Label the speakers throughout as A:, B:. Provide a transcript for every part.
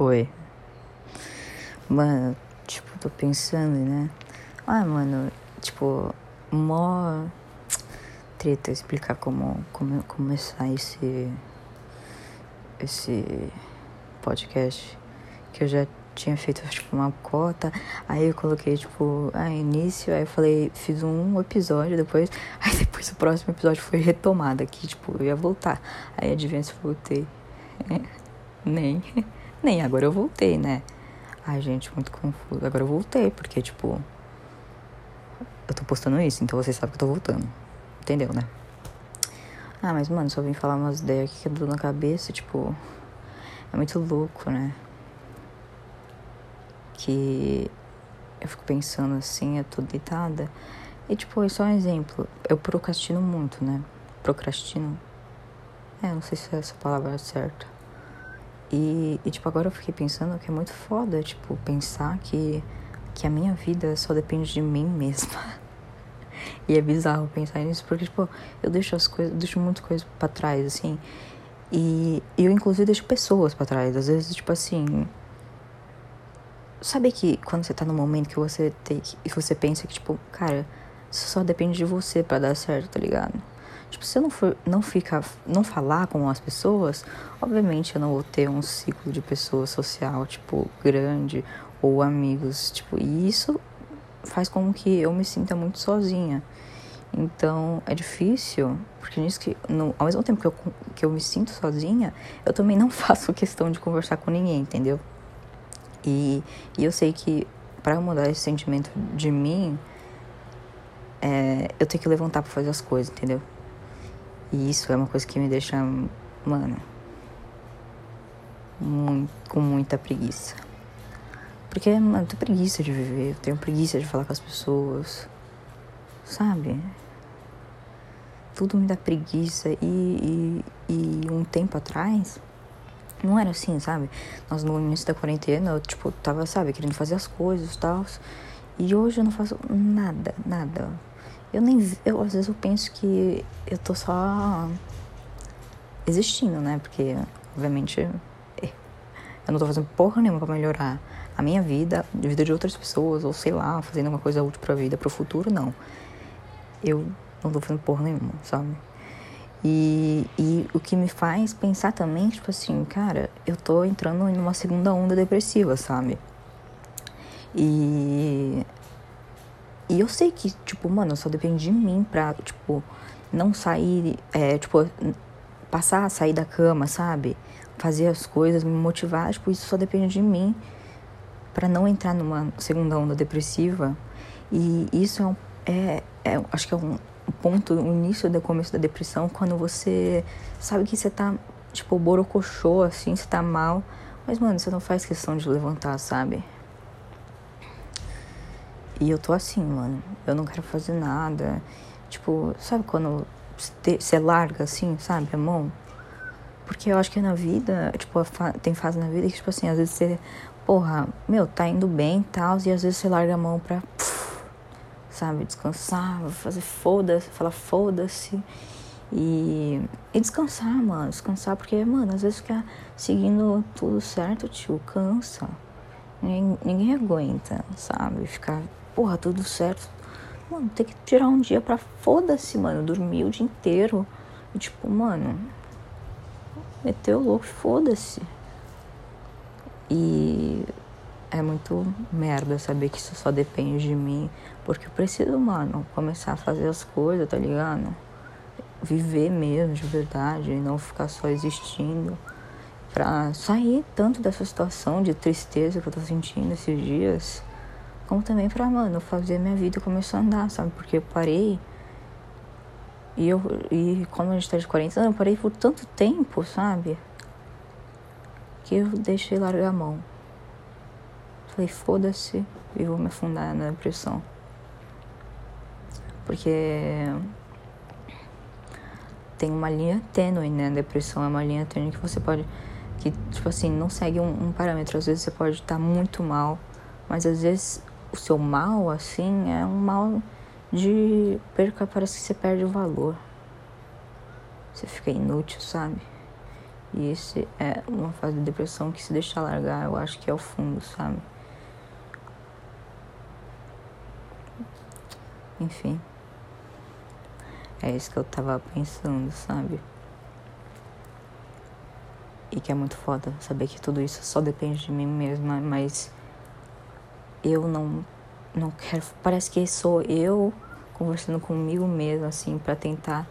A: Oi. Mano, tipo, tô pensando, né? Ah, mano, tipo, mó treta explicar como, como começar esse esse podcast que eu já tinha feito tipo uma cota, aí eu coloquei tipo, ah, início, aí eu falei, fiz um episódio depois, aí depois o próximo episódio foi retomado aqui, tipo, eu ia voltar. Aí adivinha se voltei. Nem. Nem, agora eu voltei, né? Ai, gente, muito confuso. Agora eu voltei, porque, tipo. Eu tô postando isso, então você sabe que eu tô voltando. Entendeu, né? Ah, mas, mano, só vim falar umas ideias aqui que eu na cabeça, tipo. É muito louco, né? Que eu fico pensando assim, eu tô deitada. E, tipo, é só um exemplo. Eu procrastino muito, né? Procrastino. É, não sei se essa palavra é certa. E, e, tipo, agora eu fiquei pensando que é muito foda, tipo, pensar que, que a minha vida só depende de mim mesma. e é bizarro pensar nisso, porque, tipo, eu deixo as coisas, deixo muitas coisas para trás, assim. E, e eu, inclusive, deixo pessoas para trás. Às vezes, tipo assim. Sabe que quando você tá num momento que você tem. que você pensa que, tipo, cara, isso só depende de você para dar certo, tá ligado? Tipo, se eu não for, não ficar, não falar com as pessoas, obviamente eu não vou ter um ciclo de pessoa social, tipo, grande ou amigos, tipo, e isso faz com que eu me sinta muito sozinha. Então, é difícil, porque nisso que, no, ao mesmo tempo que eu, que eu me sinto sozinha, eu também não faço questão de conversar com ninguém, entendeu? E, e eu sei que para mudar esse sentimento de mim, é, eu tenho que levantar para fazer as coisas, entendeu? E isso é uma coisa que me deixa, mano, muito, com muita preguiça. Porque, mano, eu tenho preguiça de viver, eu tenho preguiça de falar com as pessoas, sabe? Tudo me dá preguiça e, e, e um tempo atrás não era assim, sabe? Nós no início da quarentena, eu, tipo, tava, sabe, querendo fazer as coisas e tal. E hoje eu não faço nada, nada. Eu nem. Eu, às vezes eu penso que eu tô só existindo, né? Porque, obviamente, eu não tô fazendo porra nenhuma pra melhorar a minha vida, a vida de outras pessoas, ou sei lá, fazendo uma coisa útil pra vida, pro futuro, não. Eu não tô fazendo porra nenhuma, sabe? E, e o que me faz pensar também, tipo assim, cara, eu tô entrando em uma segunda onda depressiva, sabe? E e eu sei que, tipo, mano, só depende de mim pra, tipo, não sair, é, tipo, passar a sair da cama, sabe? Fazer as coisas, me motivar, tipo, isso só depende de mim para não entrar numa segunda onda depressiva. E isso é, um, é, é acho que é um ponto, o início do começo da depressão, quando você sabe que você tá, tipo, borocochô, assim, você tá mal, mas, mano, você não faz questão de levantar, sabe? E eu tô assim, mano. Eu não quero fazer nada. Tipo, sabe quando você larga assim, sabe, a mão? Porque eu acho que na vida, tipo, tem fase na vida que, tipo assim, às vezes você, porra, meu, tá indo bem e tal, e às vezes você larga a mão pra, sabe, descansar, fazer foda-se, falar foda-se. E, e descansar, mano, descansar, porque, mano, às vezes ficar seguindo tudo certo, tio, cansa. Ninguém, ninguém aguenta, sabe? Ficar porra, tudo certo. Mano, tem que tirar um dia pra foda-se, mano. Dormir o dia inteiro. E tipo, mano, meteu louco, foda-se. E é muito merda saber que isso só depende de mim. Porque eu preciso, mano, começar a fazer as coisas, tá ligado? Viver mesmo, de verdade, e não ficar só existindo. Pra sair tanto dessa situação de tristeza que eu tô sentindo esses dias como também pra, mano, fazer minha vida começar a andar, sabe? Porque eu parei. E eu. E como a gente tá de 40 anos, eu parei por tanto tempo, sabe? Que eu deixei largar a mão. Falei, foda-se e vou me afundar na depressão. Porque tem uma linha tênue, né? A depressão é uma linha tênue que você pode. Que, tipo assim, não segue um, um parâmetro. Às vezes você pode estar tá muito mal, mas às vezes o seu mal, assim, é um mal de perca, parece que você perde o valor. Você fica inútil, sabe? E esse é uma fase de depressão que se deixar largar, eu acho que é o fundo, sabe? Enfim. É isso que eu tava pensando, sabe? E que é muito foda saber que tudo isso só depende de mim mesma, mas eu não não quero, parece que sou eu conversando comigo mesma assim para tentar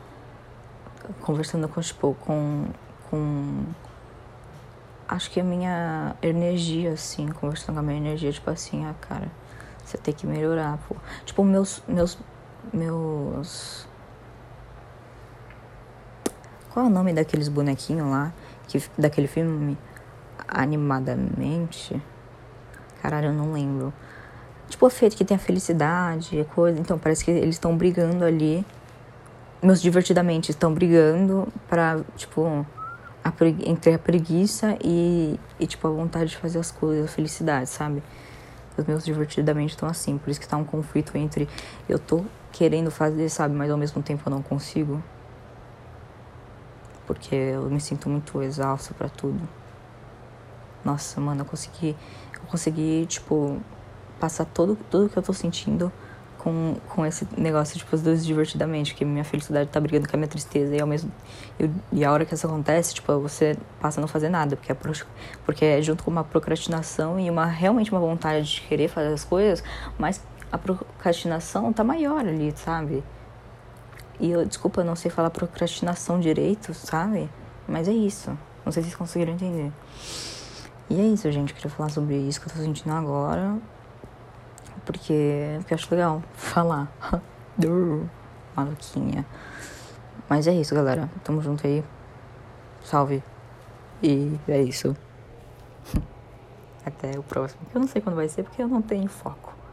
A: conversando com tipo com com acho que a minha energia assim, conversando com a minha energia tipo assim, ah, cara, você tem que melhorar, pô. Tipo meus meus meus qual é o nome daqueles bonequinhos lá? Que, daquele filme animadamente? Caralho, eu não lembro. Tipo, o feito que tem a felicidade, coisa. Então, parece que eles estão brigando ali. Meus divertidamente estão brigando pra, tipo, a entre a preguiça e, e, tipo, a vontade de fazer as coisas, a felicidade, sabe? Os meus divertidamente estão assim. Por isso que tá um conflito entre eu tô querendo fazer, sabe? Mas ao mesmo tempo eu não consigo porque eu me sinto muito exausta para tudo. Nossa, mano, eu consegui, eu consegui, tipo, passar todo, tudo que eu tô sentindo com, com esse negócio, tipo, os dois divertidamente, que minha felicidade tá brigando com a minha tristeza, e ao mesmo eu, e a hora que isso acontece, tipo, você passa a não fazer nada, porque é, porque é junto com uma procrastinação e uma realmente uma vontade de querer fazer as coisas, mas a procrastinação tá maior ali, sabe? E eu, desculpa, eu não sei falar procrastinação direito, sabe? Mas é isso. Não sei se vocês conseguiram entender. E é isso, gente. Eu queria falar sobre isso que eu tô sentindo agora. Porque, porque eu acho legal falar. Maluquinha. Mas é isso, galera. Tamo junto aí. Salve. E é isso. Até o próximo. Eu não sei quando vai ser porque eu não tenho foco.